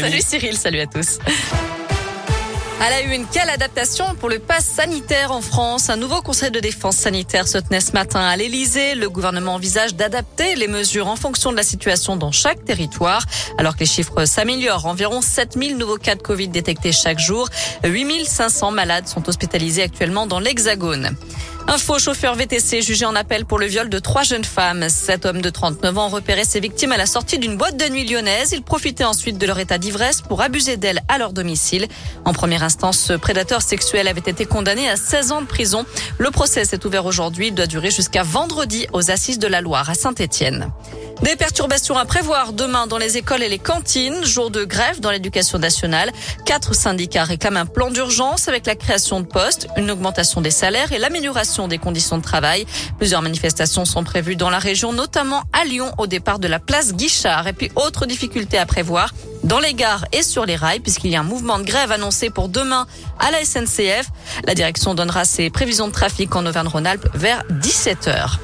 Salut Cyril, salut à tous. À la une, quelle adaptation pour le pass sanitaire en France Un nouveau conseil de défense sanitaire se tenait ce matin à l'Elysée. Le gouvernement envisage d'adapter les mesures en fonction de la situation dans chaque territoire. Alors que les chiffres s'améliorent, environ 7000 nouveaux cas de Covid détectés chaque jour. 8500 malades sont hospitalisés actuellement dans l'Hexagone. Un faux chauffeur VTC jugé en appel pour le viol de trois jeunes femmes. Cet homme de 39 ans repérait ses victimes à la sortie d'une boîte de nuit lyonnaise. Il profitait ensuite de leur état d'ivresse pour abuser d'elles à leur domicile. En première instance, ce prédateur sexuel avait été condamné à 16 ans de prison. Le procès s'est ouvert aujourd'hui. Il doit durer jusqu'à vendredi aux assises de la Loire à Saint-Étienne. Des perturbations à prévoir demain dans les écoles et les cantines. Jour de grève dans l'éducation nationale. Quatre syndicats réclament un plan d'urgence avec la création de postes, une augmentation des salaires et l'amélioration des conditions de travail. Plusieurs manifestations sont prévues dans la région, notamment à Lyon au départ de la place Guichard. Et puis autre difficulté à prévoir dans les gares et sur les rails puisqu'il y a un mouvement de grève annoncé pour demain à la SNCF. La direction donnera ses prévisions de trafic en Auvergne-Rhône-Alpes vers 17 heures.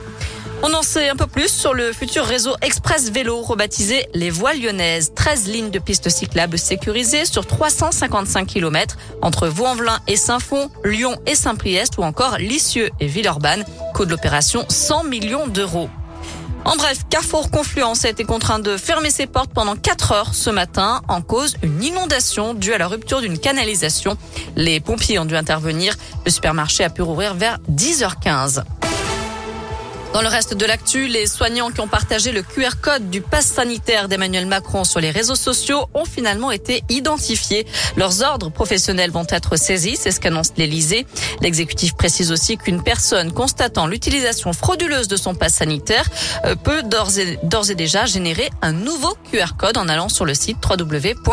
On en sait un peu plus sur le futur réseau Express Vélo rebaptisé les Voies Lyonnaises. 13 lignes de pistes cyclables sécurisées sur 355 km entre Vaux-en-Velin et Saint-Fond, Lyon et Saint-Priest ou encore Lisieux et Villeurbanne. Coût de l'opération 100 millions d'euros. En bref, Carrefour Confluence a été contraint de fermer ses portes pendant 4 heures ce matin en cause une inondation due à la rupture d'une canalisation. Les pompiers ont dû intervenir. Le supermarché a pu rouvrir vers 10h15. Dans le reste de l'actu, les soignants qui ont partagé le QR code du pass sanitaire d'Emmanuel Macron sur les réseaux sociaux ont finalement été identifiés. Leurs ordres professionnels vont être saisis, c'est ce qu'annonce l'Elysée. L'exécutif précise aussi qu'une personne constatant l'utilisation frauduleuse de son pass sanitaire euh, peut d'ores et, déjà générer un nouveau QR code en allant sur le site www.amélie.fr.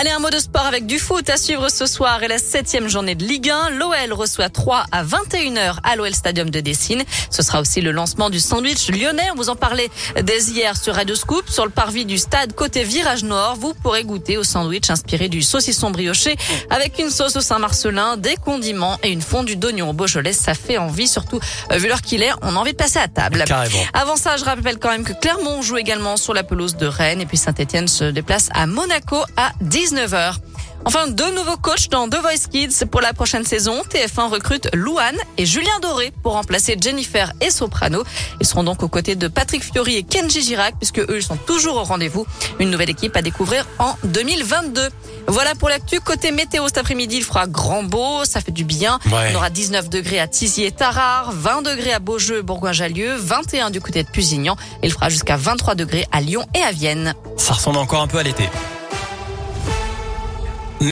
Allez, un mot de sport avec du foot à suivre ce soir et la septième journée de Ligue 1. L'OL reçoit 3 à 21h à l'OL Stadium de Dessine. Ce sera aussi le lancement du sandwich lyonnais. On vous en parlait dès hier sur Radio Scoop. Sur le parvis du stade côté virage nord, vous pourrez goûter au sandwich inspiré du saucisson brioché avec une sauce au Saint-Marcelin, des condiments et une fondue d'oignon au Beaujolais. Ça fait envie, surtout euh, vu l'heure qu'il est. On a envie de passer à table. Carrément. Avant ça, je rappelle quand même que Clermont joue également sur la pelouse de Rennes et puis Saint-Etienne se déplace à Monaco à 19h. Enfin, deux nouveaux coachs dans The Voice Kids pour la prochaine saison. TF1 recrute Louane et Julien Doré pour remplacer Jennifer et Soprano. Ils seront donc aux côtés de Patrick Fiori et Kenji Girac puisque eux ils sont toujours au rendez-vous. Une nouvelle équipe à découvrir en 2022. Voilà pour l'actu. Côté météo cet après-midi, il fera grand beau, ça fait du bien. Ouais. On aura 19 degrés à Tizy et Tarare, 20 degrés à Beaujeu, Bourgoin-Jallieu, 21 du côté de Pusignan. Il fera jusqu'à 23 degrés à Lyon et à Vienne. Ça ressemble encore un peu à l'été.